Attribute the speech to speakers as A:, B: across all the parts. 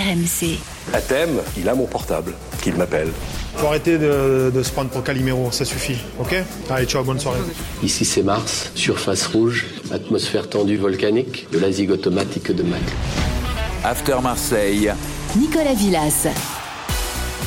A: RMC.
B: À thème, il a mon portable, qu'il m'appelle.
C: Faut arrêter de, de se prendre pour Calimero, ça suffit, ok? Allez, ciao, bonne soirée.
D: Ici c'est Mars, surface rouge, atmosphère tendue volcanique, de la zig automatique de Mac.
E: After Marseille.
A: Nicolas Villas.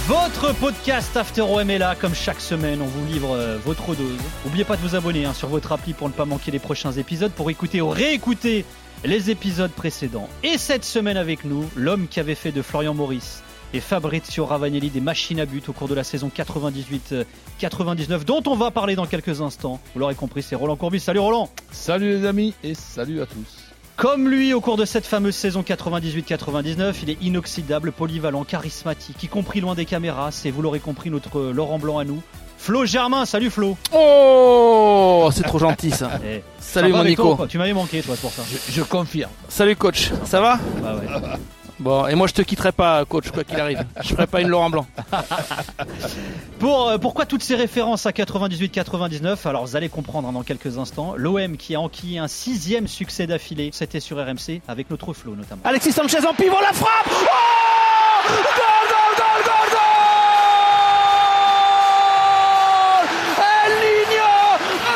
F: Votre podcast After OM est là, comme chaque semaine, on vous livre euh, votre dose. N'oubliez pas de vous abonner hein, sur votre appli pour ne pas manquer les prochains épisodes, pour écouter ou réécouter les épisodes précédents. Et cette semaine avec nous, l'homme qui avait fait de Florian Maurice et Fabrizio Ravagnelli des machines à but au cours de la saison 98-99, dont on va parler dans quelques instants. Vous l'aurez compris, c'est Roland Courbis. Salut Roland
G: Salut les amis et salut à tous
F: comme lui, au cours de cette fameuse saison 98-99, il est inoxydable, polyvalent, charismatique, y compris loin des caméras. C'est, vous l'aurez compris, notre Laurent Blanc à nous. Flo Germain, salut Flo.
H: Oh, c'est trop gentil ça.
F: Eh,
H: salut mon
F: avec
H: Nico.
F: toi, tu m'avais manqué, toi, pour ça.
G: Je, je confirme.
H: Salut coach, ça va
F: Ah ouais.
H: Bon, et moi je te quitterai pas coach, quoi qu'il arrive. Je ferai pas une Laurent Blanc.
F: Pour, euh, pourquoi toutes ces références à 98-99 Alors vous allez comprendre hein, dans quelques instants. L'OM qui a enquillé un sixième succès d'affilée, c'était sur RMC avec notre Flo notamment.
H: Alexis Sanchez en pivot, la frappe Oh goal, goal, goal El Niño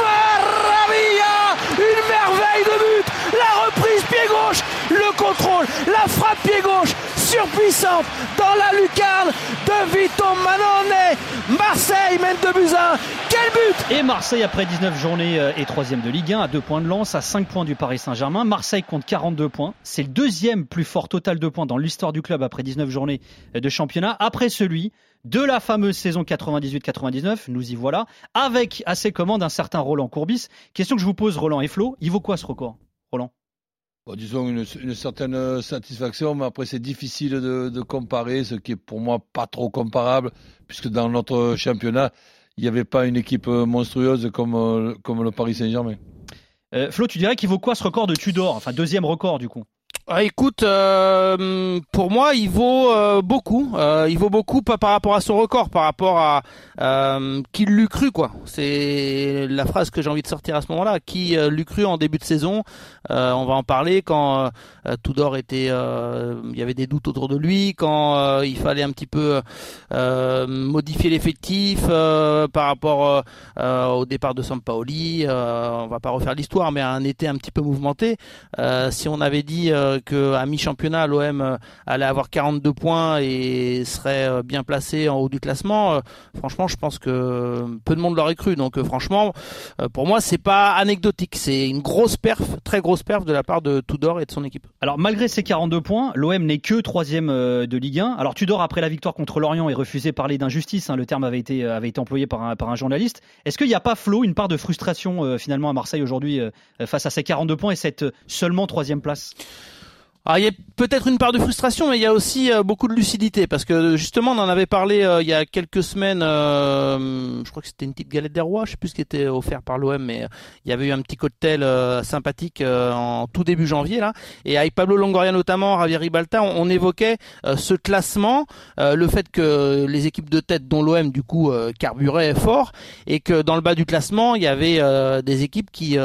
H: Maravilla Une merveille de but La reprise pied gauche, le contrôle, la frappe pied gauche, surpuissante dans la lucarne de Vito Manone. Marseille mène 2 buts à 1. Quel but
F: Et Marseille, après 19 journées, euh, est troisième de Ligue 1 à 2 points de lance, à 5 points du Paris Saint-Germain. Marseille compte 42 points. C'est le deuxième plus fort total de points dans l'histoire du club après 19 journées euh, de championnat, après celui de la fameuse saison 98-99. Nous y voilà, avec à ses commandes un certain Roland Courbis. Question que je vous pose, Roland et Flo, il vaut quoi ce record? Roland?
G: Disons une, certaine satisfaction, mais après c'est difficile de, comparer, ce qui est pour moi pas trop comparable, puisque dans notre championnat, il n'y avait pas une équipe monstrueuse comme, euh, comme le Paris Saint-Germain.
F: Euh, Flo, tu dirais qu'il vaut quoi ce record de Tudor? Enfin, deuxième record du coup.
H: Ah, écoute, euh, pour moi, il vaut euh, beaucoup. Euh, il vaut beaucoup par rapport à son record, par rapport à euh, qui l'eût cru quoi. C'est la phrase que j'ai envie de sortir à ce moment-là. Qui euh, l'eût cru en début de saison Euh, On va en parler quand Tudor était, il y avait des doutes autour de lui, quand il fallait un petit peu modifier l'effectif par rapport au départ de Sampaoli. On va pas refaire l'histoire, mais un été un petit peu mouvementé. Si on avait dit que à mi-championnat l'OM euh, allait avoir 42 points et serait euh, bien placé en haut du classement, euh, franchement, je pense que peu de monde l'aurait cru. Donc franchement, pour moi, c'est pas anecdotique, c'est une grosse perf, très grosse perf de la part de Tudor et de son équipe.
F: Alors malgré ses 42 points, l'OM n'est que troisième de Ligue 1. Alors Tudor, après la victoire contre Lorient, est refusé parler d'injustice. hein, le terme avait été, avait été employé par un, par un journaliste. Est-ce qu'il n'y a pas, Flo, une part de frustration finalement à Marseille aujourd'hui face à ces 42 points et cette seulement troisième place?
H: Alors il y a peut-être une part de frustration, mais il y a aussi euh, beaucoup de lucidité parce que justement on en avait parlé euh, il y a quelques semaines. euh, je crois que c'était une petite galette des rois, je sais plus ce qui était offert par l'OM, mais il y avait eu un petit cocktail sympathique en tout début janvier là. Et avec Pablo Longoria notamment, Javier Ribalta, on, on évoquait ce classement, le fait que les équipes de tête, dont l'OM du coup carburaient fort, et que dans le bas du classement il y avait des équipes qui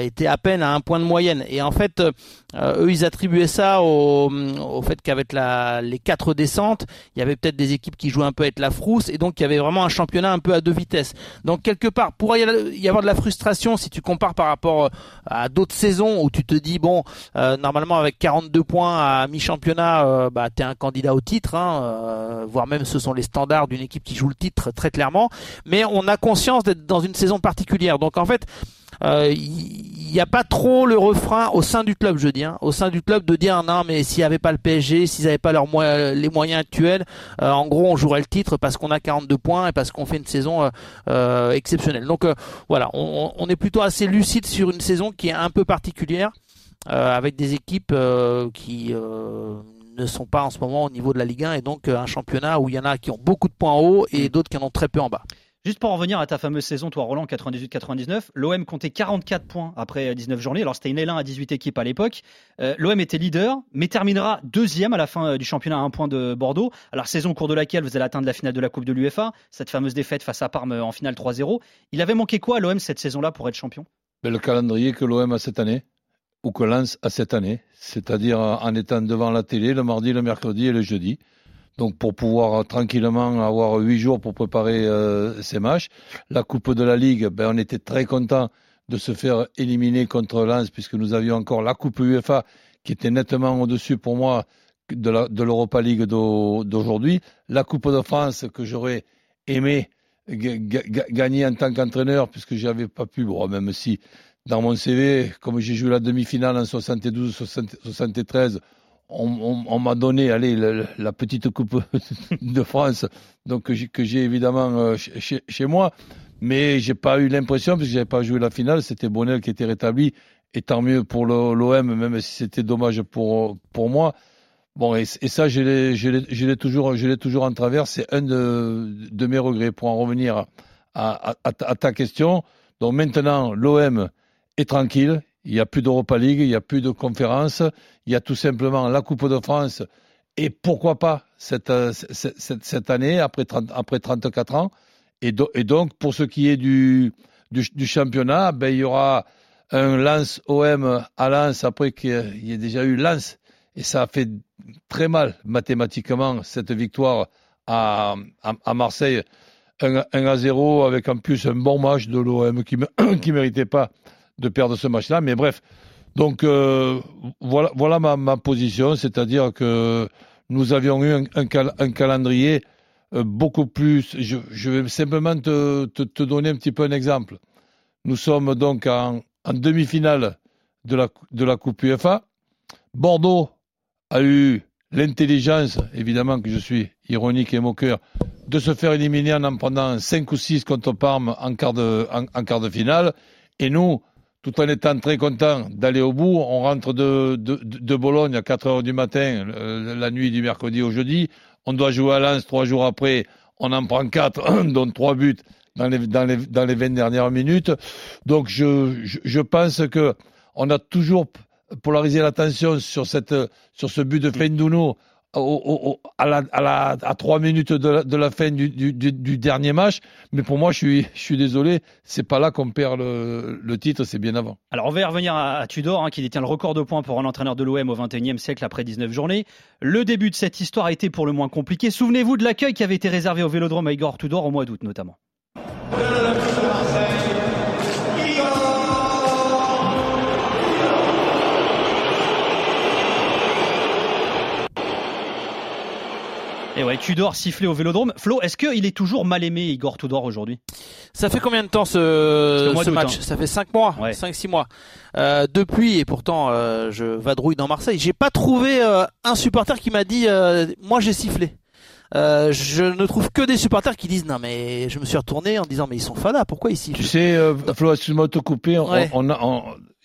H: étaient à peine à un point de moyenne. Et en fait, eux ils attribuaient ça au, au fait qu'avec les quatre descentes, il y avait peut-être des équipes qui jouaient un peu avec la frousse, et donc il y avait vraiment un championnat un peu à deux vitesses. Donc quelque part, pourrait y avoir de la frustration si tu compares par rapport euh, à d'autres saisons où tu te dis bon, euh, normalement avec 42 points à mi-championnat, euh, bah t'es un candidat au titre, hein, euh, voire même ce sont les standards d'une équipe qui joue le titre très clairement. Mais on a conscience d'être dans une saison particulière. Donc en fait, il n'y a pas trop le refrain au sein du club, je dis, hein, au sein du club de dire non, mais s'il n'y avait pas le PSG, s'ils n'avaient pas leurs moyens, les moyens actuels, euh, en gros, on jouerait le titre parce qu'on a 42 points et parce qu'on fait une saison euh, euh, exceptionnelle. Donc euh, voilà, on, on est plutôt assez lucide sur une saison qui est un peu particulière, euh, avec des équipes euh, qui euh, ne sont pas en ce moment au niveau de la Ligue 1 et donc euh, un championnat où il y en a qui ont beaucoup de points en haut et d'autres qui en ont très peu en bas.
F: Juste pour en revenir à ta fameuse saison, toi Roland, 98-99, l'OM comptait 44 points après 19 journées. Alors c'était une L1 à 18 équipes à l'époque. Euh, L'OM était leader, mais terminera deuxième à la fin euh, du championnat à un point de Bordeaux. Alors saison au cours de laquelle vous allez atteindre la finale de la Coupe de l'UEFA, cette fameuse défaite face à Parme en finale 3-0. Il avait manqué quoi à l'OM cette saison-là pour être champion?
G: Mais le calendrier que l'OM a cette année, ou que Lens a cette année, c'est-à-dire en étant devant la télé le mardi, le mercredi et le jeudi. Donc pour pouvoir tranquillement avoir huit jours pour préparer euh, ces matchs. La Coupe de la Ligue, ben, on était très content de se faire éliminer contre Lens puisque nous avions encore la Coupe UEFA qui était nettement au-dessus pour moi de l'Europa League d'aujourd'hui. La Coupe de France que j'aurais aimé gagner en tant qu'entraîneur puisque j'avais pas pu, bon, même si dans mon CV, comme j'ai joué la demi-finale en 72-73, on, m'a donné allez, la, petite coupe de France, donc que j'ai évidemment euh, chez, moi, mais j'ai pas eu l'impression, parce que j'avais pas joué la finale, c'était Bonnel qui était rétabli, et tant mieux pour l'OM, même si c'était dommage pour, pour moi. Bon, et, ça, je l'ai toujours, toujours en travers, c'est un de, mes regrets. Pour en revenir à, à ta question, donc maintenant, l'OM est tranquille, il n'y a plus d'Europa League, il n'y a plus de conférences, il y a tout simplement la Coupe de France et pourquoi pas cette, cette, cette année, après, 30, après 34 ans. Et, donc, pour ce qui est du, du, championnat, ben, il y aura un Lance OM à Lens après qu'il y ait déjà eu Lens. Et ça a fait très mal mathématiquement cette victoire à, à, Marseille. 1, à 0 avec en plus un bon match de l'OM qui ne méritait pas de perdre ce match-là. Mais bref, donc euh, voilà, ma, position, c'est-à-dire que nous avions eu un, calendrier euh, beaucoup plus. Je, vais simplement te, donner un petit peu un exemple. Nous sommes donc en, demi-finale de la, Coupe UEFA. Bordeaux a eu l'intelligence, évidemment que je suis ironique et moqueur, de se faire éliminer en en prenant 5 ou 6 contre Parme en quart de finale. Et nous, tout en étant très content d'aller au bout. On rentre de, Bologne à 4 heures du matin, la nuit du mercredi au jeudi. On doit jouer à Lens trois jours après. On en prend quatre, dont trois buts dans les, dans les, dans les 20 dernières minutes. Donc je, pense que on a toujours polarisé l'attention sur ce but de Fendouno à, la, à, la, à trois minutes de la, de la fin du, du, du, dernier match. Mais pour moi, je suis, je suis désolé, c'est pas là qu'on perd le, le titre, c'est bien avant.
F: Alors, on va y revenir à, Tudor, hein, qui détient le record de points pour un entraîneur de l'OM au XXIe siècle après 19 journées. Le début de cette histoire a été pour le moins compliqué. Souvenez-vous de l'accueil qui avait été réservé au Vélodrome à Igor Tudor au mois d'août notamment. Et ouais, Tudor sifflé au Vélodrome. Flo, est-ce qu'il est toujours mal aimé Igor Tudor aujourd'hui?
H: Ça fait combien de temps ce, ce match? hein. Ça fait 5 mois, 5-6 mois. Euh, depuis, et pourtant euh, je vadrouille dans Marseille, j'ai pas trouvé euh, un supporter qui m'a dit euh, moi j'ai sifflé. Euh, je ne trouve que des supporters qui disent non mais je me suis retourné en disant mais ils sont fadas pourquoi ils sifflent?
G: Tu sais Flo excuse-moi de te couper on, on a on,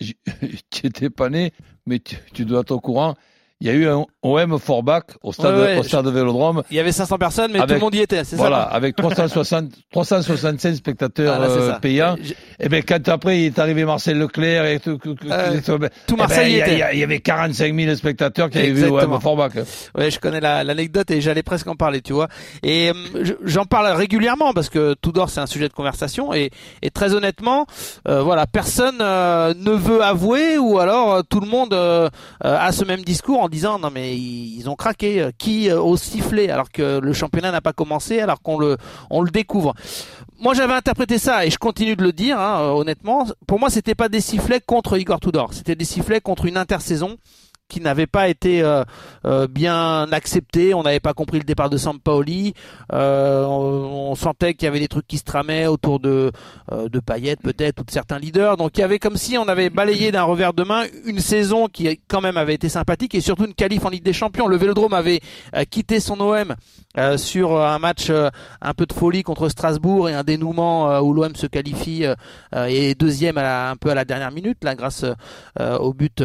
G: tu étais pas né mais tu, tu dois être au courant il y a eu un OM Forbach au stade, au stade de Vélodrome.
H: Il y avait 500 personnes, mais tout le monde y était, c'est
G: voilà, ça? Voilà, avec 360, 365 spectateurs ah, euh, payants. Et eh ben quand après il est arrivé Marcel Leclerc et tout,
H: euh, tout Marseille
G: eh ben, y était. Il y, avait 45 000 spectateurs qui avaient vu OM Forbach.
H: Ouais, je connais l'anecdote et j'allais presque en parler, tu vois. Et euh, j'en parle régulièrement parce que tout d'or c'est un sujet de conversation et, et très honnêtement, euh, voilà, personne ne veut avouer ou alors tout le monde a ce même discours en disant non mais ils ont craqué, euh, qui euh, au sifflet alors que le championnat n'a pas commencé, alors qu'on le on le découvre. Moi j'avais interprété ça et je continue de le dire hein, euh, honnêtement. Pour moi c'était pas des sifflets contre Igor Tudor, c'était des sifflets contre une intersaison qui n'avait pas été euh, euh, bien accepté. On n'avait pas compris le départ de Sampaoli. Euh, on, sentait qu'il y avait des trucs qui se tramaient autour de euh, de peut-être ou de certains leaders. Donc il y avait comme si on avait balayé d'un revers de main une saison qui quand même avait été sympathique et surtout une qualif en Ligue des Champions. Le Vélodrome avait quitté son OM sur un match un peu de folie contre Strasbourg et un dénouement où l'OM se qualifie et deuxième un peu à la dernière minute là grâce au but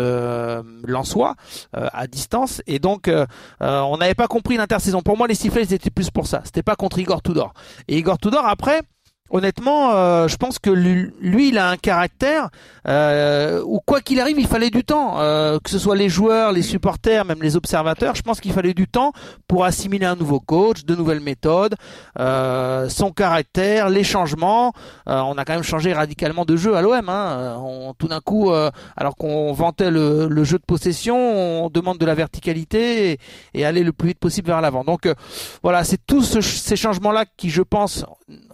H: Lançois. Euh, à distance. Et donc, euh, euh, on n'avait pas compris l'intersaison. Pour moi, les sifflets, c'était plus pour ça. C'était pas contre Igor Tudor. Et Igor Tudor, après, honnêtement, euh, je pense que lui, il a un caractère euh, où quoi qu'il arrive, il fallait du temps. Euh, que ce soit les joueurs, les supporters, même les observateurs, je pense qu'il fallait du temps pour assimiler un nouveau coach, de nouvelles méthodes, euh, son caractère, les changements. On a quand même changé radicalement de jeu à l'OM. Hein. Tout d'un coup, alors qu'on vantait le, jeu de possession, on demande de la verticalité et, aller le plus vite possible vers l'avant. Donc voilà, c'est tous ce- ces changements-là qui, je pense,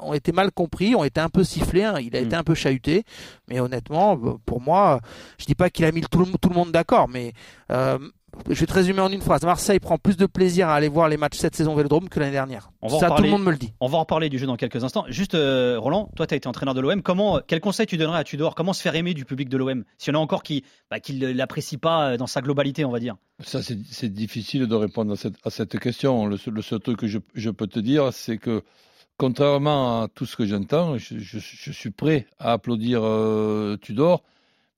H: ont été mal compris, ont été un peu sifflés. hein. Il a
F: Mm.
H: été un peu chahuté, mais honnêtement, euh, pour moi, je dis pas qu'il a mis tout le, tout le monde d'accord, mais euh, je vais te résumer en une phrase. Marseille prend plus de plaisir à aller voir les matchs cette saison Vélodrome que l'année dernière.
F: On va
H: Ça, tout
F: parler.
H: le monde me le dit.
F: On va en reparler du jeu dans quelques instants. Juste, euh, Roland, toi, tu as été entraîneur de l'OM. Comment, quel conseil tu donnerais à Tudor? Comment se faire aimer du public de l'OM S'il y en a encore qui bah, qui ne l'apprécient pas dans sa globalité, on va dire.
G: Ça, c'est difficile de répondre à cette, à cette question. Le seul, le seul truc que je, je peux te dire, c'est que, contrairement à tout ce que j'entends, je, je- suis prêt à applaudir euh, Tudor,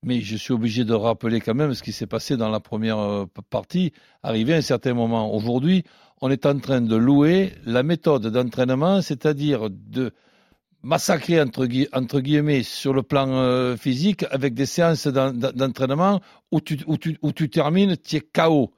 G: mais je suis obligé de rappeler quand même ce qui s'est passé dans la première euh, partie, arrivé à un certain moment. Aujourd'hui, on est en train de louer la méthode d'entraînement, c'est-à-dire de massacrer entre, gui- entre guillemets sur le plan euh, physique avec des séances d'en- d'en- d'entraînement où tu, où, tu, où tu termines, tu es KO.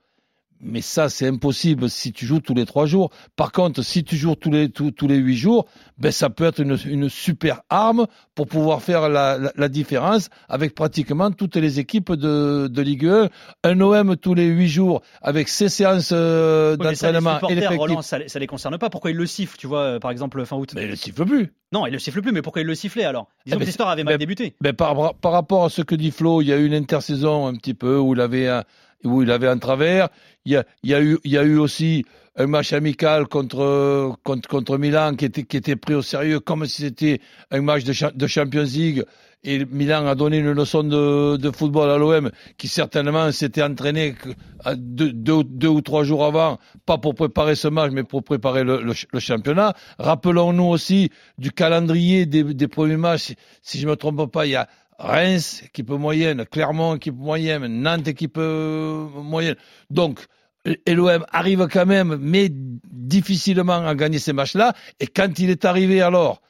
G: Mais ça, c'est impossible si tu joues tous les trois jours. Par contre, si tu joues tous les, tous, tous les huit jours, ben, ça peut être une, une super arme pour pouvoir faire la, la, la différence avec pratiquement toutes les équipes de, de Ligue 1. Un OM tous les huit jours avec ses séances euh,
F: Oui,
G: d'entraînement et.
F: Roland, ça, ça les concerne pas. Pourquoi ils le sifflent, tu vois, euh, par exemple, fin août?
G: Mais il ne siffle plus.
F: Non, ils le sifflent plus, mais pourquoi ils le sifflaient alors? Disons
G: Eh
F: que
G: ben,
F: l'histoire avait mal
G: ben,
F: débuté.
G: Ben, par, par rapport à ce que dit Flo, il y a eu une intersaison un petit peu où il avait un, où il avait un travers. Il y a, eu, aussi un match amical contre, Milan qui était, pris au sérieux comme si c'était un match de, cha- de Champions League. Et Milan a donné une leçon de, football à l'OM qui certainement s'était entraîné deux, ou trois jours avant, pas pour préparer ce match, mais pour préparer le, le, ch- le championnat. Rappelons-nous aussi du calendrier des, des premiers matchs. Si, je me trompe pas, il y a Reims, équipe moyenne, Clermont, équipe moyenne, Nantes, équipe euh, moyenne. Donc, l'OM arrive quand même, mais difficilement à gagner ces matchs-là. Et quand il est arrivé alors,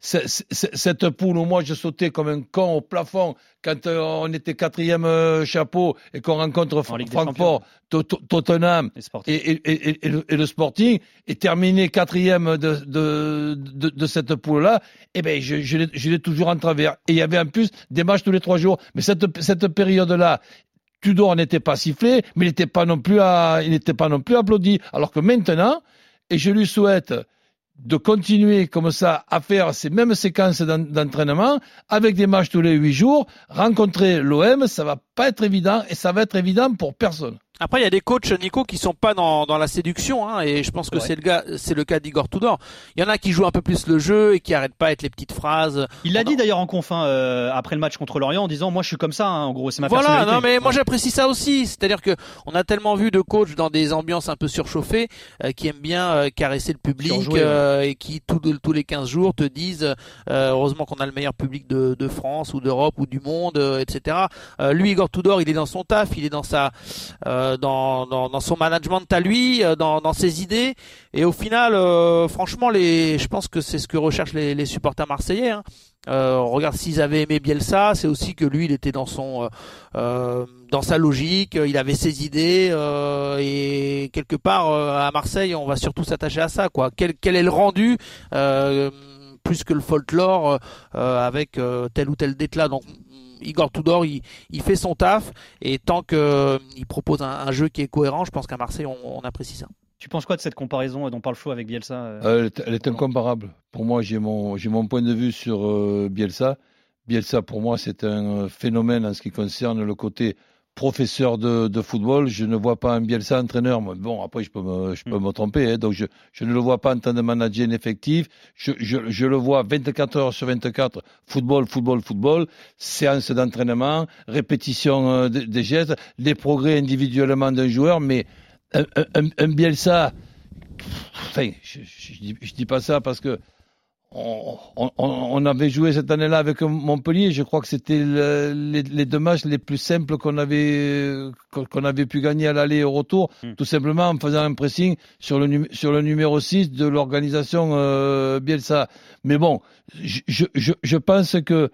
G: cette poule où moi je sautais comme un con au plafond quand euh, on était quatrième euh, chapeau et qu'on rencontre Francfort, To- To- Tottenham et, et- et- et le, et Sporting est terminé quatrième de, cette poule-là, eh ben je, l'ai- je l'ai toujours en travers. Et il y avait en plus des matchs tous les trois jours. Mais cette, cette période-là, Tudor n'était pas sifflé, mais il n'était pas non plus à, il n'était pas non plus applaudi. Alors que maintenant, et je lui souhaite de continuer comme ça à faire ces mêmes séquences d'en- d'entraînement avec des matchs tous les huit jours, rencontrer l'OM, ça va pas être évident et ça va être évident pour personne.
H: Après, il y a des coachs, Nico, qui sont pas dans, dans la séduction, hein, et je pense que
F: C'est
H: c'est le gars, c'est le cas d'Igor Tudor. Il y en a qui jouent un peu plus le jeu et qui arrêtent pas avec les petites phrases.
F: Il l'a
H: On
F: dit d'ailleurs en confin euh, après le match contre l'Orient en disant Moi je suis comme ça, hein, en gros, c'est ma
H: Voilà,
F: personnalité.
H: non mais moi
F: Ouais.
H: j'apprécie ça aussi. C'est-à-dire que on a tellement vu de coachs dans des ambiances un peu surchauffées euh, qui aiment bien euh, caresser le public
F: Surjouer,
H: euh, et qui tout- tous les 15 jours te disent euh, heureusement qu'on a le meilleur public de, de France ou d'Europe ou du monde, euh, etc. Euh, lui Igor Tudor, il est dans son taf, il est dans sa euh, dans, dans son management à lui, euh, dans ses idées et au final euh, franchement je pense que c'est ce que recherchent les, les supporters marseillais. Hein. Euh, regarde s'ils avaient aimé Bielsa, c'est aussi que lui il était dans son euh, euh, dans sa logique, euh, il avait ses idées euh, et quelque part euh, à Marseille, on va surtout s'attacher à ça. Quel, quel est le rendu euh, plus que le folklore euh, avec euh, tel ou tel déclat. Donc Igor Tudor, il, il fait son taf et tant que euh, il propose un, un jeu qui est cohérent, je pense qu'à Marseille on, on apprécie ça.
F: Tu penses quoi de cette comparaison euh, dont parle Flo avec Bielsa euh
G: elle, est, elle est incomparable. Pour moi, j'ai mon, j'ai mon point de vue sur euh, Bielsa. Bielsa, pour moi, c'est un phénomène en ce qui concerne le côté professeur de, de football. Je ne vois pas un Bielsa entraîneur. Bon, après, je peux me, je peux me tromper. hein. donc, je, je ne le vois pas en tant de manager ineffectif. Je, je, je le vois 24 heures sur 24, football, football, football, séance d'entraînement, répétition euh, des, des gestes, les progrès individuellement d'un joueur. Mais un, un, un Bielsa, enfin, je, dis, je dis pas ça parce que on, on, on, avait joué cette année-là avec Montpellier. Je crois que c'était le, les, les, deux matchs les plus simples qu'on avait qu'on avait pu gagner à l'aller et au retour, hmm. tout simplement en faisant un pressing sur le sur le numéro 6 de l'organisation euh, Bielsa. Mais bon, je, je, je pense que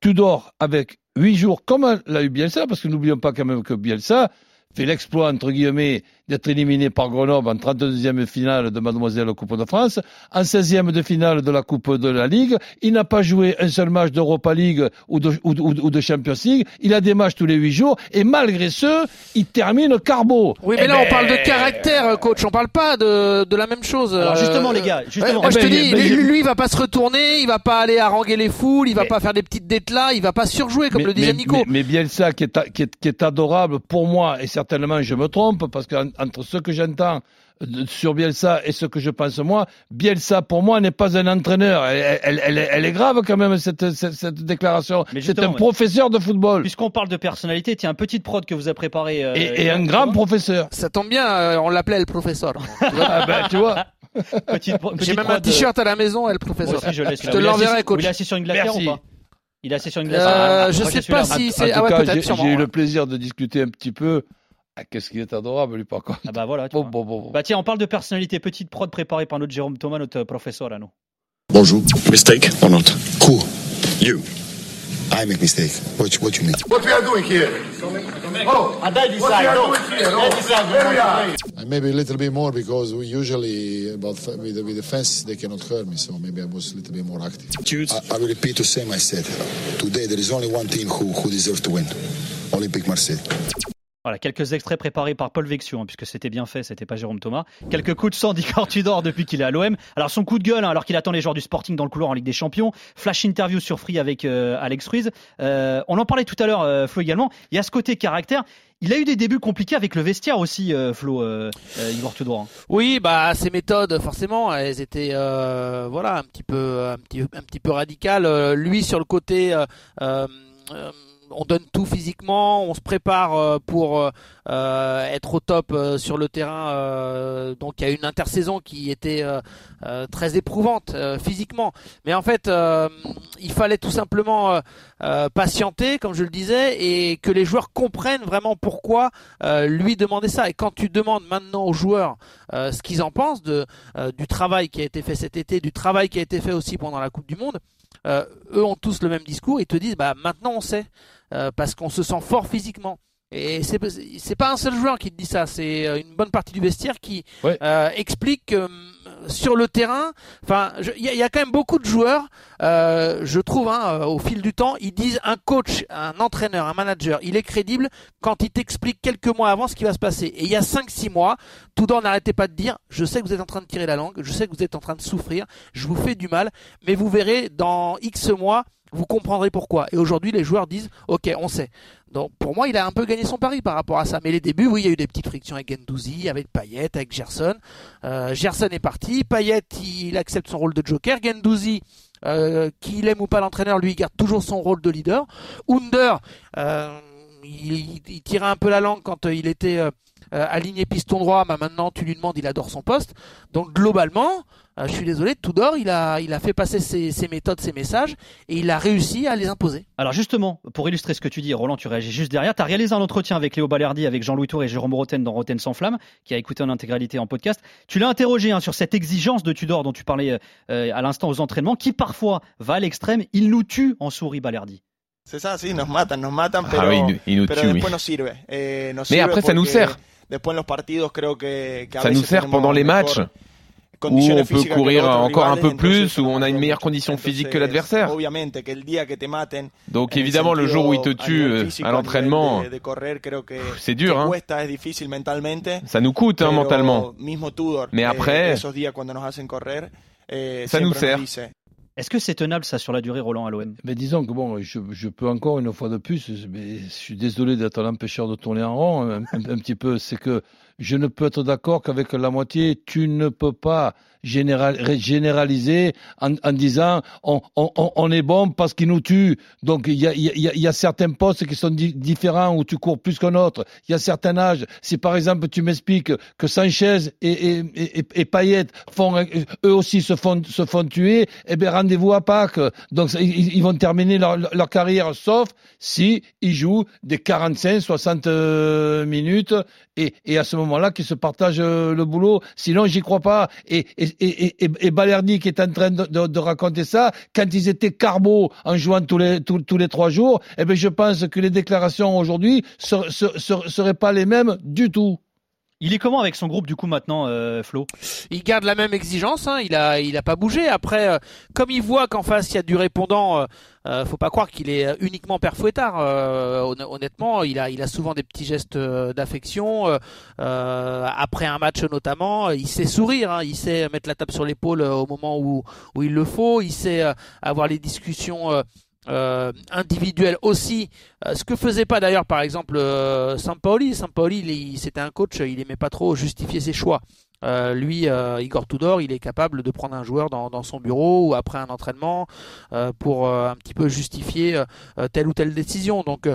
G: Tudor avec huit jours, comme l'a eu Bielsa, parce que n'oublions pas quand même que Bielsa fait l'exploit entre guillemets d'être éliminé par Grenoble en 32e finale de Mademoiselle Coupe de France, en 16e de finale de la Coupe de la Ligue. Il n'a pas joué un seul match d'Europa League ou de, ou, ou, de Champions League. Il a des matchs tous les huit jours et malgré ce, il termine carbo.
H: Oui, mais eh là on ben, parle de caractère, coach. On parle pas de, de la même chose.
F: Alors justement, les gars, justement.
H: moi je te dis, lui, il va pas se retourner, il va pas aller haranguer les foules, il va pas faire des petites détlas, il va pas surjouer comme le disait Nico.
G: Mais, mais Bielsa qui est, qui, est, qui est adorable pour moi et certainement je me trompe parce que entre ce que j'entends sur Bielsa et ce que je pense moi, Bielsa pour moi n'est pas un entraîneur. Elle, elle, elle, est grave quand même cette, cette, déclaration. C'est un professeur de football.
F: Puisqu'on parle de personnalité, tiens, une petite prod que vous a préparé.
G: Euh, et, un grand professeur.
H: Ça tombe bien, euh, on l'appelait le professeur.
G: ah ben, tu vois.
H: J'ai même un t-shirt à la maison, elle professeur.
F: je,
H: te l'enverrai, coach.
F: Il est assis sur une glacière ou pas Il est assis sur une glacière.
H: Euh, ah, je sais pas si c'est.
G: Ah ouais, J'ai eu le plaisir de discuter un petit peu ah, qu'est-ce qu'il est adorable, lui, par contre.
F: Ah bah voilà. Bon, bon, bon, bah tiens, on parle de personnalité. Petite prod préparée par notre Jérôme Thomas, notre professeur à nous.
A: Bonjour. Mistake or not?
I: Who?
A: You.
I: I make mistake. What, what you mean?
A: What we are doing here? Oh, and they decide. No. They
I: decide. Maybe a little bit more because we usually about with the, with the fence they cannot hurt me. So maybe I was a little bit more active. I, I will repeat the same I said. Today there is only one team who, who deserves to win. Olympique Marseille.
F: Voilà, quelques extraits préparés par Paul Vexio, hein, puisque c'était bien fait, c'était pas Jérôme Thomas. Quelques coups de sang d'Icor Tudor depuis qu'il est à l'OM. Alors son coup de gueule, hein, alors qu'il attend les joueurs du Sporting dans le couloir en Ligue des Champions. Flash interview sur Free avec euh, Alex Ruiz. Euh, on en parlait tout à l'heure, euh, Flo également. Il y a ce côté caractère. Il a eu des débuts compliqués avec le vestiaire aussi, Flo, Igor Tudor. Hein.
H: Oui, bah ses méthodes, forcément, elles étaient, voilà, un petit peu, un petit, un petit peu radicales. lui sur le côté on donne tout physiquement, on se prépare euh, pour euh, euh, être au top sur le terrain. donc il y a une intersaison qui était très éprouvante physiquement. Mais en fait, il fallait tout simplement patienter, comme je le disais, et que les joueurs comprennent vraiment pourquoi lui demander ça. Et quand tu demandes maintenant aux joueurs ce qu'ils en pensent de, du travail qui a été fait cet été, du travail qui a été fait aussi pendant la Coupe du Monde, eux ont tous le même discours. Ils te disent, bah maintenant on sait. Euh, parce qu'on se sent fort physiquement. Et c'est c'est pas un seul joueur qui te dit ça, c'est euh, une bonne partie du vestiaire qui euh, explique que sur le terrain, enfin, il y, a quand même beaucoup de joueurs, euh, je trouve, hein, au fil du temps, ils disent un coach, un entraîneur, un manager, il est crédible quand il t'explique quelques mois avant ce qui va se passer. Et il y a 5-6 mois, tout dans n'arrêtez pas de dire, je sais que vous êtes en train de tirer la langue, je sais que vous êtes en train de souffrir, je vous fais du mal, mais vous verrez dans X mois, vous comprendrez pourquoi. Et aujourd'hui, les joueurs disent, ok, on sait. Donc pour moi, il a un peu gagné son pari par rapport à ça. Mais les débuts, oui, il y a eu des petites frictions avec Gendouzi, avec Payet, avec Gerson. Euh, Gerson est parti, Payet, il accepte son rôle de joker. Gendouzi, euh, qu'il aime ou pas l'entraîneur, lui, il garde toujours son rôle de leader. Under, euh, il, il, tirait un peu la langue quand euh, il était euh, aligné piston droit, mais maintenant tu lui demandes, il adore son poste. Donc globalement, euh, je suis désolé, Tudor, il a, il a fait passer ses, méthodes, ses messages, et il a réussi à les imposer.
F: Alors justement, pour illustrer ce que tu dis, Roland, tu réagis juste derrière. Tu as réalisé un entretien avec Léo Balerdi, avec Jean-Louis Tour et Jérôme Roten dans Roten sans flamme, qui a écouté en intégralité en podcast. Tu l'as interrogé hein, sur cette exigence de Tudor dont tu parlais euh, à l'instant aux entraînements, qui parfois va à l'extrême. Il nous tue en souris, Balerdi.
J: C'est ça, sí, nos matan, nos matan,
K: pero, ah oui, il nous tue, pero después
J: nos sirve. Eh, nos
K: Mais après, ça nous sert.
J: Después en los partidos, creo que, que
K: ça nous sert pendant les matchs où on peut courir encore un peu plus, où on a une meilleure condition physique que l'adversaire? Donc évidemment, le jour où il te tue euh, à l'entraînement, c'est dur. Hein. Ça nous coûte hein, mentalement. Mais après, eh, ça nous sert.
F: Est-ce que c'est tenable ça sur la durée, Roland, à l'OM
G: Mais disons que bon, je, peux encore une fois de plus, mais je suis désolé d'être l'empêcheur de tourner en rond un, petit peu, c'est que je ne peux être d'accord qu'avec la moitié. Tu ne peux pas généraliser en, disant on, est bon parce qu'il nous tue. Donc il y a, certains postes qui sont différents où tu cours plus qu'un autre. Il y a certains âges. Si par exemple tu m'expliques que Sanchez et, et, font eux aussi se font se font tuer, eh bien rendez-vous à Pâques. Donc ils, vont terminer leur, carrière, sauf si ils jouent des 45, 60 euh, minutes et, à ce moment-là qu'ils se partagent euh, le boulot. Sinon, j'y crois pas. Et, et, qui est en train de, raconter ça, quand ils étaient carbo en jouant tous les tous les trois jours, eh ben je pense que les déclarations aujourd'hui seraient, seraient pas les mêmes du tout.
F: Il est comment avec son groupe du coup maintenant, euh, Flo?
H: Il garde la même exigence, hein. il a il a pas bougé. Après, euh, comme il voit qu'en face il y a du répondant, euh, euh faut pas croire qu'il est uniquement père fouettard. honnêtement, il a il a souvent des petits gestes d'affection. après un match notamment, il sait sourire, hein. il sait mettre la table sur l'épaule au moment où où il le faut, il sait avoir les discussions euh, individuel aussi. Euh, ce que faisait pas d'ailleurs par exemple euh, Sampaoli. C'était un coach, il aimait pas trop justifier ses choix. Euh, lui, Igor Tudor, il est capable de prendre un joueur dans, dans son bureau ou après un entraînement pour un petit peu justifier telle ou telle décision. Donc,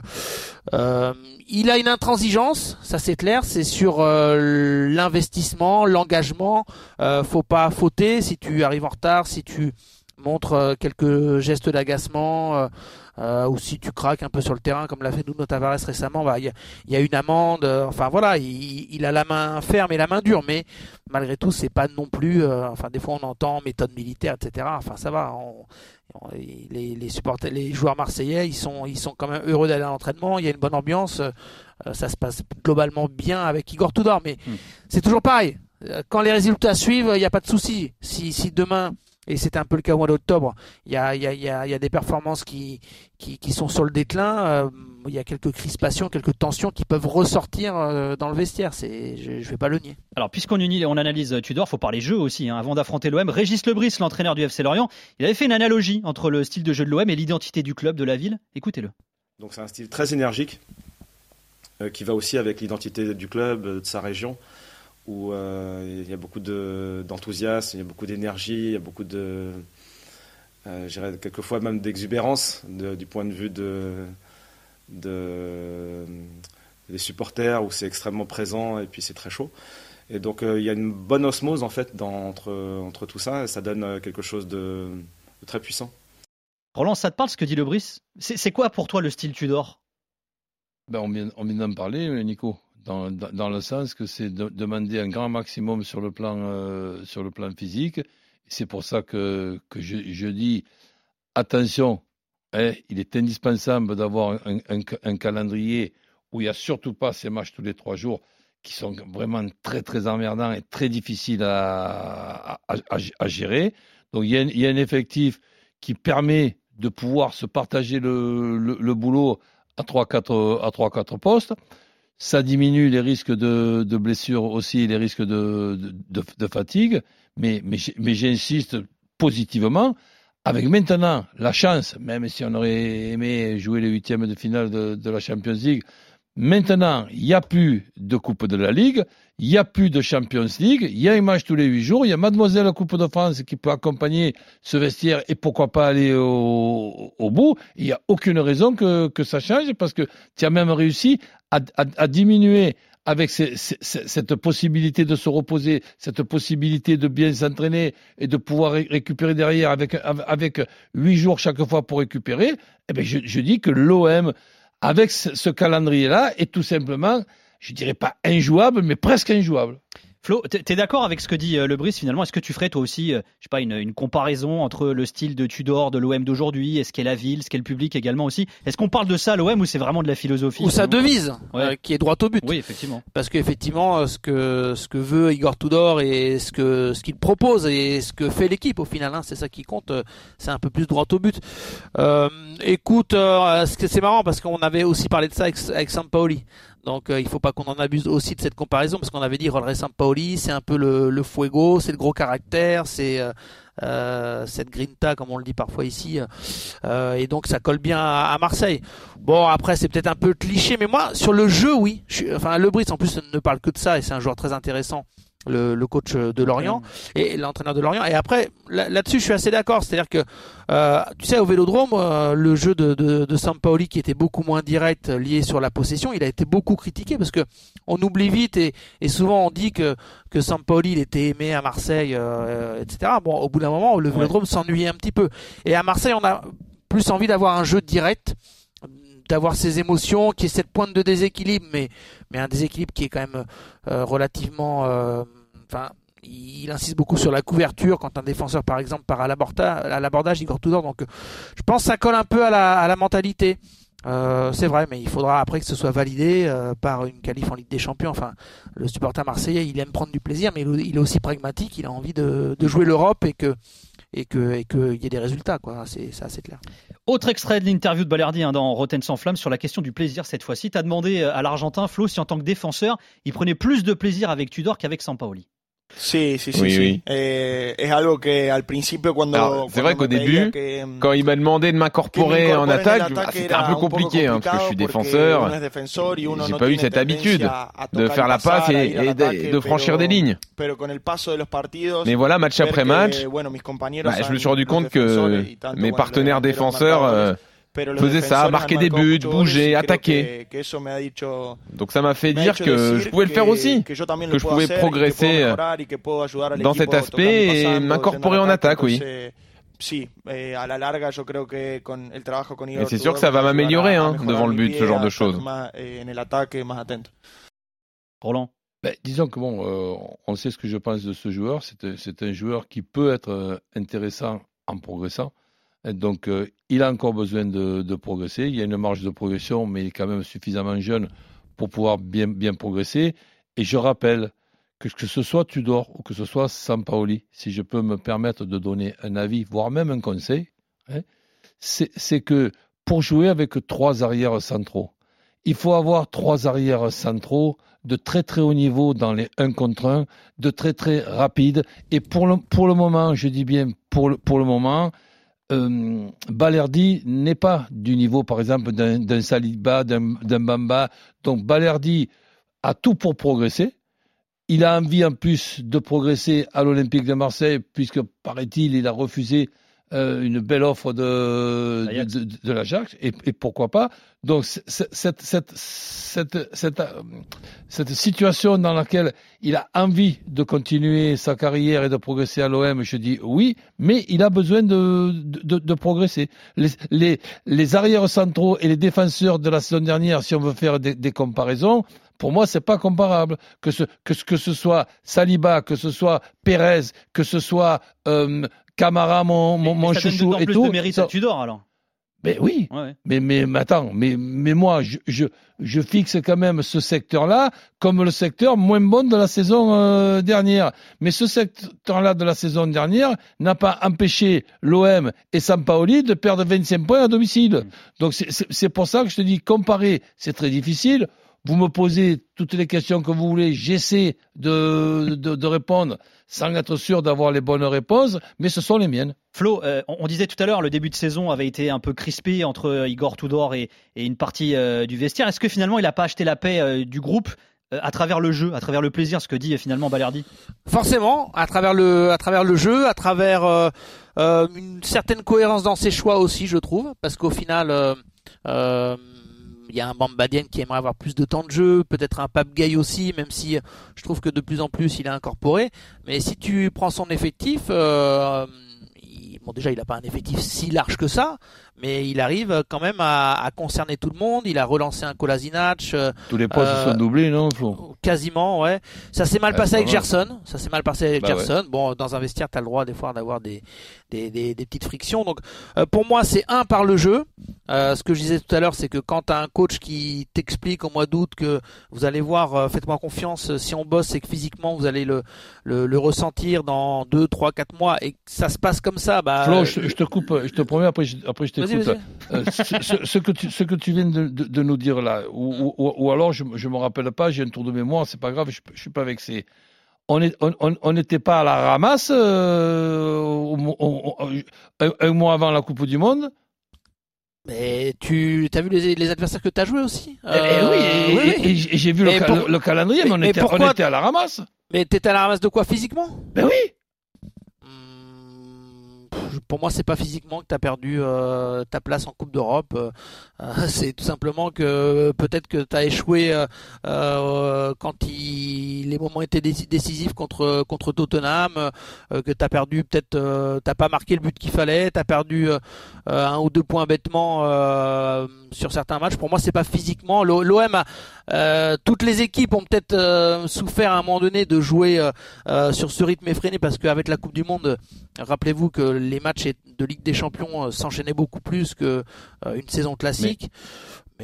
H: il a une intransigeance, ça c'est clair. C'est sur l'investissement, l'engagement. faut pas fauter si tu arrives en retard, si tu montre euh, quelques gestes d'agacement euh, euh, ou si tu craques un peu sur le terrain comme l'a fait Nuno Tavares récemment, bah, il y, a une amende. enfin voilà, il, a la main ferme et la main dure, mais malgré tout, c'est pas non plus. enfin des fois on entend méthode militaire, etc. Enfin ça va. les, les, supporters, les joueurs marseillais, ils sont, ils sont quand même heureux d'aller à l'entraînement. Il y a une bonne ambiance. ça se passe globalement bien avec Igor Tudor, mais hmm. c'est toujours pareil. Quand les résultats suivent, il n'y a pas de souci. Si, si demain et c'est un peu le cas au mois d'octobre. Il y a, il y, a, il y, a, y a, des performances qui, qui, qui, sont sur le déclin. Euh, il y a quelques crispations, quelques tensions qui peuvent ressortir euh, dans le vestiaire. C'est, je, ne vais pas le nier.
F: Alors, puisqu'on on analyse Tudor, faut parler jeu aussi. Hein. Avant d'affronter l'OM, Régis Lebris, l'entraîneur du FC Lorient, il avait fait une analogie entre le style de jeu de l'OM et l'identité du club, de la ville. Écoutez-le.
L: Donc c'est un style très énergique euh, qui va aussi avec l'identité du club, de sa région où euh, il y a beaucoup d'enthousiasme, il y a beaucoup d'énergie, il y a beaucoup de, euh, j'irais quelquefois même d'exubérance du point de vue de, de des supporters où c'est extrêmement présent et puis c'est très chaud. Et donc euh, il y a une bonne osmose en fait dans, entre, entre tout ça et ça donne quelque chose de, très puissant.
F: Roland, ça te parle ce que dit le Brice C'est quoi pour toi le style Tudor?
G: Ben, On vient, on vient d'en parler, Nico dans, le sens que c'est de, demander un grand maximum sur le plan, euh, sur le plan physique. C'est pour ça que, je, dis attention, hein, il est indispensable d'avoir un, calendrier où il n'y a surtout pas ces matchs tous les trois jours qui sont vraiment très très emmerdants et très difficiles à, gérer. Donc il y, a, un effectif qui permet de pouvoir se partager le, le, le boulot à 3-4 à 3-4 postes ça diminue les risques de, blessures aussi, les risques de, fatigue, mais, j'insiste positivement, avec maintenant la chance, même si on aurait aimé jouer les huitièmes de finale de la Champions League, maintenant il n'y a plus de Coupe de la Ligue, il n'y a plus de Champions League, il y a un match tous les huit jours, il y a Mademoiselle la Coupe de France qui peut accompagner ce vestiaire et pourquoi pas aller au, bout. Il n'y a aucune raison que, ça change parce que tu as même réussi à, diminuer avec cette possibilité de se reposer, cette possibilité de bien s'entraîner et de pouvoir récupérer derrière avec, avec 8 jours chaque fois pour récupérer, eh bien je dis que l'OM, avec ce calendrier-là, est tout simplement, je dirais pas injouable, mais presque injouable.
F: Flo, t'es d'accord avec ce que dit euh, Le Brice finalement? Est-ce que tu ferais toi aussi, euh, je sais pas, une, une, comparaison entre le style de Tudor, de l'OM d'aujourd'hui, est-ce qu'est la ville, ce qu'est le public également aussi? Est-ce qu'on parle de ça à l'OM ou c'est vraiment de la philosophie?
H: Ou sa devise, euh, qui est droit au but.
F: Oui, effectivement.
H: Parce qu'effectivement, ce que ce que veut Igor Tudor et ce que ce qu'il propose et ce que fait l'équipe au final, hein, c'est ça qui compte. C'est un peu plus droit au but. Euh, écoute, c'est marrant parce qu'on avait aussi parlé de ça avec, avec Sampaoli. Donc euh, il faut pas qu'on en abuse aussi de cette comparaison parce qu'on avait dit Rolre Sampaoli, c'est un peu le, le fuego, c'est le gros caractère, c'est euh, euh, cette grinta comme on le dit parfois ici, euh, et donc ça colle bien à, Marseille. Bon après c'est peut-être un peu cliché, mais moi sur le jeu oui, je enfin Le Brice en plus ne parle que de ça et c'est un joueur très intéressant le, le, coach de Lorient et l'entraîneur de Lorient. Et après, là-dessus, je suis assez d'accord. C'est-à-dire que, euh, tu sais, au Vélodrome, euh, le jeu de, de, de Sampaoli, qui était beaucoup moins direct, lié sur la possession, il a été beaucoup critiqué parce que on oublie vite et, et souvent on dit que que Sampaoli il était aimé à Marseille, euh, etc. Bon, au bout d'un moment, le Vélodrome s'ennuyait un petit peu. Et à Marseille, on a plus envie d'avoir un jeu direct d'avoir ces émotions, qui est cette pointe de déséquilibre, mais, mais un déséquilibre qui est quand même euh, relativement... Euh, enfin, il insiste beaucoup sur la couverture quand un défenseur, par exemple, part à l'abordage, Igor Tudor. Donc, je pense que ça colle un peu à la, à la mentalité. Euh, c'est vrai, mais il faudra après que ce soit validé par une qualif en Ligue des Champions. Enfin, le supporter marseillais, il aime prendre du plaisir, mais il est aussi pragmatique. Il a envie de, jouer l'Europe et que et que et qu'il y ait des résultats quoi c'est assez clair
F: autre extrait de l'interview de Balerdi hein, dans Rotten sans flamme sur la question du plaisir cette fois-ci. Tu as demandé à l'Argentin Flo si en tant que défenseur il prenait plus de plaisir avec Tudor qu'avec Sampaoli
J: Sí, sí, sí. Oui, sí. Oui. Eh, es algo que al principio cuando.
K: C'est vrai qu'au début, que, quand il m'a demandé de m'incorporer en attaque, ah, c'était un peu compliqué hein, parce que je suis défenseur. J'ai pas eu cette habitude de faire la passe et, et de, de, franchir des lignes. Mais voilà, match après match, bah, je me suis rendu compte que mes partenaires défenseurs. Faisait ça, marquer des buts, bouger, attaquer. Donc ça m'a fait dire que je pouvais le faire aussi, que je pouvais progresser euh, dans cet aspect et m'incorporer en attaque, oui. Et c'est sûr que ça va m'améliorer hein, devant le but, ce genre de choses.
F: Roland
G: ben, disons que bon, euh, on sait ce que je pense de ce joueur. C'est un joueur qui peut être euh, intéressant en progressant. Donc, euh, il a encore besoin de, progresser. Il y a une marge de progression, mais il est quand même suffisamment jeune pour pouvoir bien, progresser. Et je rappelle que que ce soit Tudor ou que ce soit Sampaoli, si je peux me permettre de donner un avis, voire même un conseil, hein, c'est que pour jouer avec trois arrières centraux, il faut avoir trois arrières centraux de très très haut niveau dans les 1 contre 1, de très très rapides. Et pour le, pour le moment, je dis bien pour le, pour le moment, euh, Balerdi n'est pas du niveau, par exemple, d'un Saliba, d'un Bamba. Donc Balerdi a tout pour progresser. Il a envie en plus de progresser à l'Olympique de Marseille, puisque, paraît-il, il a refusé euh, une belle offre de, de, de, l'Ajax, et, et, pourquoi pas. Donc cette, cette, cette, cette, cette situation dans laquelle il a envie de continuer sa carrière et de progresser à l'OM, je dis oui, mais il a besoin de, de, de progresser. Les, les, les, arrières centraux et les défenseurs de la saison dernière, si on veut faire des, des comparaisons, pour moi, c'est pas comparable. Que ce, que, que ce soit Saliba, que ce soit Pérez, que ce soit euh, Camara, mon, mon, mon chouchou et
F: plus
G: tout.
F: De mérite à Tudor alors.
G: Mais oui, ouais. mais, mais, mais attends, mais, mais moi, je, je, je fixe quand même ce secteur-là comme le secteur moins bon de la saison euh, dernière. Mais ce secteur-là de la saison dernière n'a pas empêché l'OM et Sampaoli de perdre 25 points à domicile. Mmh. Donc c'est pour ça que je te dis, comparer, c'est très difficile. Vous me posez toutes les questions que vous voulez, j'essaie de, de, de, répondre sans être sûr d'avoir les bonnes réponses, mais ce sont les miennes.
F: Flo, euh, on, disait tout à l'heure, le début de saison avait été un peu crispé entre euh, Igor Tudor et, et une partie euh, du vestiaire. Est-ce que finalement il n'a pas acheté la paix euh, du groupe à travers le jeu, à travers le plaisir, ce que dit finalement Balerdi?
H: Forcément, à travers le, à travers le jeu, à travers une certaine cohérence dans ses choix aussi, je trouve, parce qu'au final il y a un Bambadien qui aimerait avoir plus de temps de jeu, peut-être un Pape Gay aussi, même si je trouve que de plus en plus il est incorporé. Mais si tu prends son effectif, euh, bon déjà il n'a pas un effectif si large que ça, mais il arrive quand même à, à concerner tout le monde. Il a relancé un Kolasinac. Euh,
G: Tous les postes euh, sont doublés, non
H: Quasiment, ouais. Ça s'est mal passé avec Gerson. Ça s'est mal passé avec bah Gerson. Ouais. Bon, dans un vestiaire, tu as le droit des fois d'avoir des, des, des, des, petites frictions. Donc, euh, pour moi, c'est un par le jeu. Euh, ce que je disais tout à l'heure, c'est que quand tu as un coach qui t'explique au mois d'août que vous allez voir, euh, faites-moi confiance, si on bosse, c'est que physiquement vous allez le, le, le, ressentir dans 2, 3, 4 mois et que ça se passe comme ça. Bah,
G: Flo, je, je, te coupe, je te promets, après je, après je Euh, ce, ce, ce, que tu, ce que tu viens de, de, de nous dire là, ou, ou, ou alors je ne me rappelle pas, j'ai un tour de mémoire, c'est pas grave, je ne suis pas vexé. On n'était on, on, pas à la ramasse euh, un, un mois avant la Coupe du Monde.
H: Mais tu as vu les, les adversaires que tu as joués aussi?
G: Euh, eh, eh oui, et, oui, et, j'ai vu le, cal, pour, le, calendrier, mais, on, était, on était à la ramasse.
H: Mais t'étais à la ramasse de quoi physiquement?
G: Ben oui
H: pour moi, c'est pas physiquement que tu as perdu euh, ta place en Coupe d'Europe. Euh, euh, c'est tout simplement que peut-être que tu as échoué quand les moments étaient décisifs contre contre Tottenham, que tu as perdu peut-être, t'as pas marqué le but qu'il fallait, tu as perdu un ou deux points bêtement sur certains matchs. Pour moi, c'est pas physiquement. L'OM, toutes les équipes ont peut-être souffert à un moment donné de jouer sur ce rythme effréné parce qu'avec la Coupe du Monde, rappelez-vous que les matchs de Ligue des Champions euh, s'enchaînaient beaucoup plus que euh, une saison classique.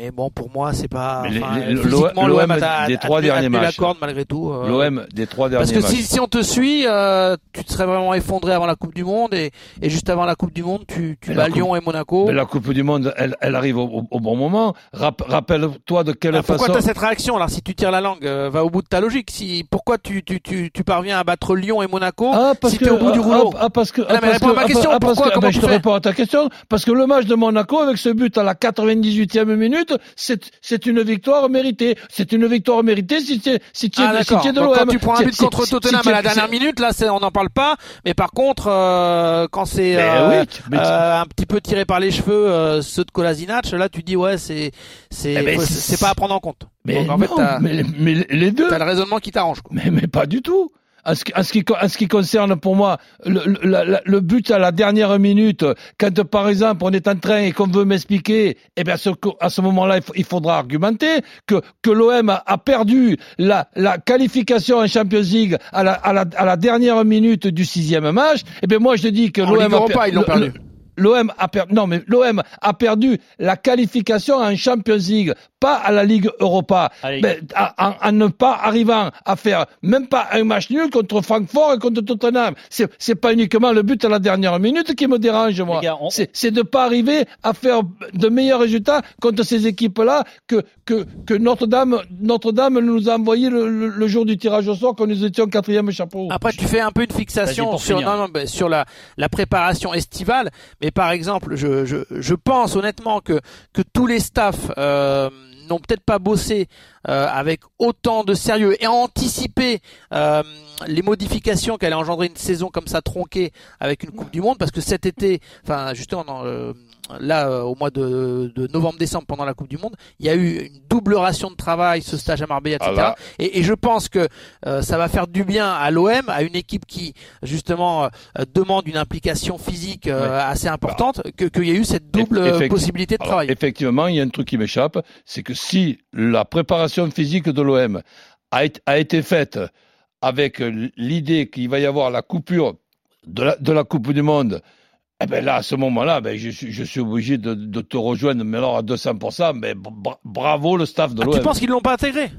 H: Mais bon, pour moi, c'est pas.
G: L'OM des trois derniers matchs.
H: la corde malgré tout.
G: Euh, L'OM des trois derniers
H: matchs.
G: Parce
H: que si, on te suit, euh, tu te serais vraiment effondré avant la Coupe du Monde et, et juste avant la Coupe du Monde, tu, tu bats Lyon et Monaco.
G: Mais la Coupe du Monde, elle, elle arrive au, au, bon moment. Rappelle-toi de quelle façon.
H: Pourquoi t'as cette réaction Alors, si tu tires la langue, euh, va au bout de ta logique. Si pourquoi tu, tu, tu, tu parviens à battre Lyon et Monaco
G: ah,
H: parce si t'es au bout du rouleau
G: Ah, parce que. Ah, mais réponds
H: à ma question. pourquoi,
G: ben, je te réponds à ta question parce que le match de Monaco avec ce but à la 98e minute, c'est c'est une victoire méritée. C'est une victoire méritée si tu si tu
H: ah, si de l'OM. Quand tu prends un but contre Tottenham à la dernière minute, là, on n'en parle pas. Mais par contre, euh, quand c'est euh, euh, un petit peu tiré par les cheveux, ceux de Kolasinac, là, tu dis ouais, c'est c'est eh ben, c'est pas à prendre en compte.
G: Mais, en fait, mais, mais, les deux.
H: T'as le raisonnement qui t'arrange.
G: Mais mais pas du tout. En ce, qui, ce qui concerne pour moi le, le, le, but à la dernière minute, quand par exemple on est en train et qu'on veut m'expliquer, eh bien à ce moment-là il, faudra argumenter que, que l'OM a, perdu la, la qualification en Champions League à la, à la, à la dernière minute du sixième match. Eh bien moi je dis que l'OM
H: a pas, ils l'ont perdu
G: l'OM a perdu, non mais l'OM a perdu la qualification en Champions League, pas à la Ligue Europa. Mais en, ne pas arrivant à faire même pas un match nul contre Francfort et contre Tottenham. C'est, c'est pas uniquement le but à la dernière minute qui me dérange, moi. C'est, c'est de pas arriver à faire de meilleurs résultats contre ces équipes-là que, que, que Notre-Dame, Notre-Dame nous a envoyé le, jour du tirage au sort quand nous étions quatrième chapeau.
H: Après, tu fais un peu une fixation sur, non, non, ben, sur la, la préparation estivale, mais par exemple, je, je, je pense honnêtement que, que tous les staffs, euh, n'ont peut-être pas bossé euh, avec autant de sérieux et anticipé euh, les modifications qu'allait engendrer une saison comme ça tronquée avec une Coupe du Monde, parce que cet été, enfin justement dans, là euh, au mois de, de novembre-décembre pendant la Coupe du Monde, il y a eu une double ration de travail, ce stage à Marbella, etc. Ah et, et, je pense que euh, ça va faire du bien à l'OM, à une équipe qui justement euh, demande une implication physique assez importante, que qu'il y a eu cette double possibilité de travail.
G: Effectivement, il y a un truc qui m'échappe, c'est que si la préparation physique de l'OM a, a été faite avec l'idée qu'il va y avoir la coupure de la, de la Coupe du Monde eh ben là, à ce moment-là, ben je, suis, je suis obligé de, de, te rejoindre, mais alors à 200%, mais bravo le staff de l'OM.
H: Ah, tu penses qu'ils l'ont pas intégré?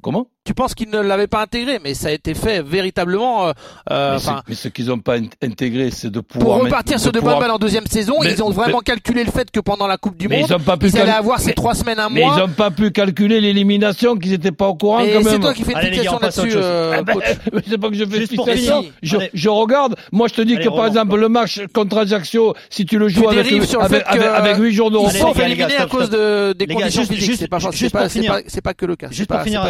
G: Comment?
H: Tu penses qu'ils ne l'avaient pas intégré, mais ça a été fait véritablement. Euh,
G: euh mais, ce qu'ils n'ont pas intégré, c'est de pouvoir.
H: Pour repartir sur de, bonnes balles en deuxième saison, ils ont vraiment calculé le fait que pendant la Coupe du Monde, ils, pas pu allaient avoir ces trois semaines, un
G: mois.
H: Mais
G: ils n'ont pas pu calculer l'élimination, qu'ils n'étaient pas au courant quand même.
H: C'est toi qui fais une fixation là-dessus. Euh, ah ben,
G: c'est pas que je fais une fixation. Je, je, regarde. Moi, je te dis que par exemple le match contre Ajaccio, si tu le joues avec avec 8 jours de repos,
H: ils sont éliminés à cause des conditions physiques. C'est pas que le cas.
F: Juste pour finir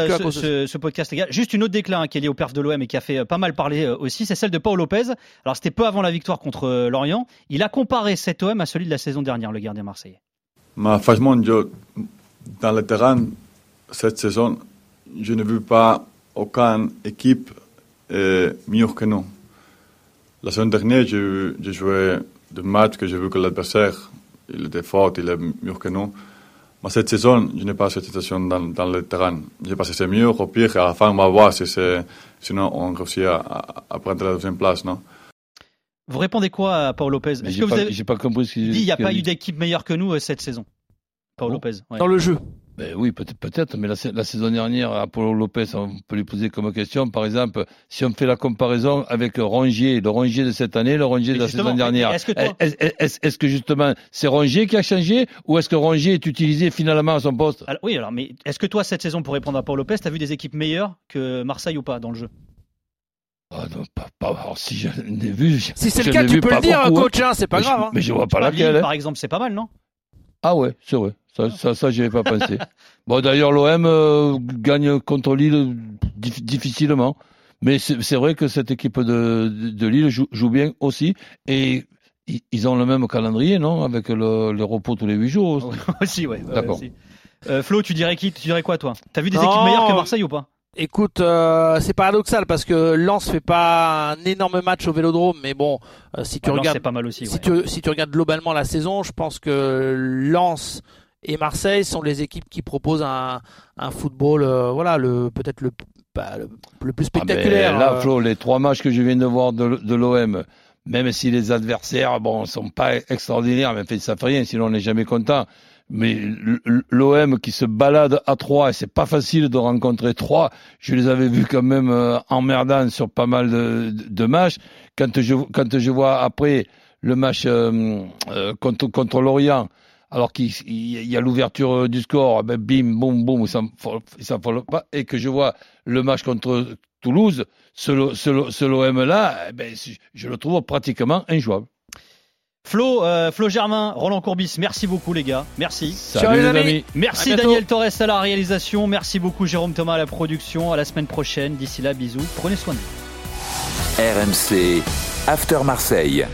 F: ce podcast, juste une autre déclin hein, qui est liée au perf de l'OM et qui a fait euh, pas mal parler euh, aussi, c'est celle de Paul Lopez. Alors c'était peu avant la victoire contre euh, Lorient. Il a comparé cet OM à celui de la saison dernière, le gardien marseillais.
M: Ma, franchement, dans le terrain, cette saison, je ne veux pas aucune équipe mieux que nous. La saison dernière, j'ai joué des matchs que j'ai vu que l'adversaire était fort, il est mieux que nous cette saison, je n'ai pas cette situation dans, dans le terrain. Je pense que c'est mieux, au pire, à la fin, on va voir si sinon on réussit à, à, prendre la deuxième place, non?
F: Vous répondez quoi à Paul Lopez?
G: J'ai pas, avez... pas compris ce qu'il
F: dit. Il n'y a pas eu d'équipe meilleure que nous euh, cette saison. Paul Lopez.
H: Dans le jeu
G: ben oui, peut-être, peut-être, mais la, la, saison dernière, Apollo Lopez, on peut lui poser comme question, par exemple, si on fait la comparaison avec Rongier, le Rongier de cette année, le Rongier de la saison dernière, est-ce que, est-ce, que justement c'est Rongier qui a changé ou est-ce que Rongier est utilisé finalement à son poste?
F: Oui, alors, mais est-ce que toi, cette saison, pour répondre à Paul Lopez, tu as vu des équipes meilleures que Marseille ou pas dans le jeu?
G: Ah non, pas, pas, alors, si je l'ai vu.
H: Si c'est le cas, tu peux le dire, coach, hein, c'est pas grave. hein.
G: mais je vois pas laquelle. Hein.
F: Par exemple, c'est pas mal, non?
G: Ah ouais, c'est vrai. Ça, ça, ça j'y avais pas pensé. Bon, d'ailleurs, l'OM euh, gagne contre Lille difficilement. Mais c'est vrai que cette équipe de, de, Lille joue, joue, bien aussi. Et ils ont le même calendrier, non Avec le, le, repos tous les 8 jours.
F: aussi, ouais. D'accord. Euh, Flo, tu dirais qui Tu dirais quoi, toi? T'as vu des équipes meilleures que Marseille ou pas?
H: Écoute, euh, c'est paradoxal parce que Lens fait pas un énorme match au Vélodrome, mais bon, euh, si tu regardes,
F: pas mal aussi.
H: Si, tu, si tu regardes globalement la saison, je pense que Lens et Marseille sont les équipes qui proposent un, un football, euh, voilà, le peut-être le, bah, le, plus ah, spectaculaire.
G: là, Flo, les trois matchs que je viens de voir de, de l'OM, même si les adversaires, bon, sont pas extraordinaires, mais ça fait rien, sinon on n'est jamais content mais l'OM qui se balade à trois, et c'est pas facile de rencontrer trois, je les avais vus quand même euh, emmerdants sur pas mal de, de, matchs. Quand je, quand je vois après le match euh, euh, contre, contre l'Orient, alors qu'il y a l'ouverture du score, ben bim, boum, boum, ça ne pas, et que je vois le match contre Toulouse, ce, ce, ce l'OM-là, eh ben, je le trouve pratiquement injouable.
F: Flo, euh, Flo Germain, Roland Courbis, merci beaucoup les gars, merci.
G: Salut les amis.
F: Merci Daniel Torres à la réalisation, merci beaucoup Jérôme Thomas à la production, à la semaine prochaine, d'ici là bisous, prenez soin de vous.
E: RMC After Marseille.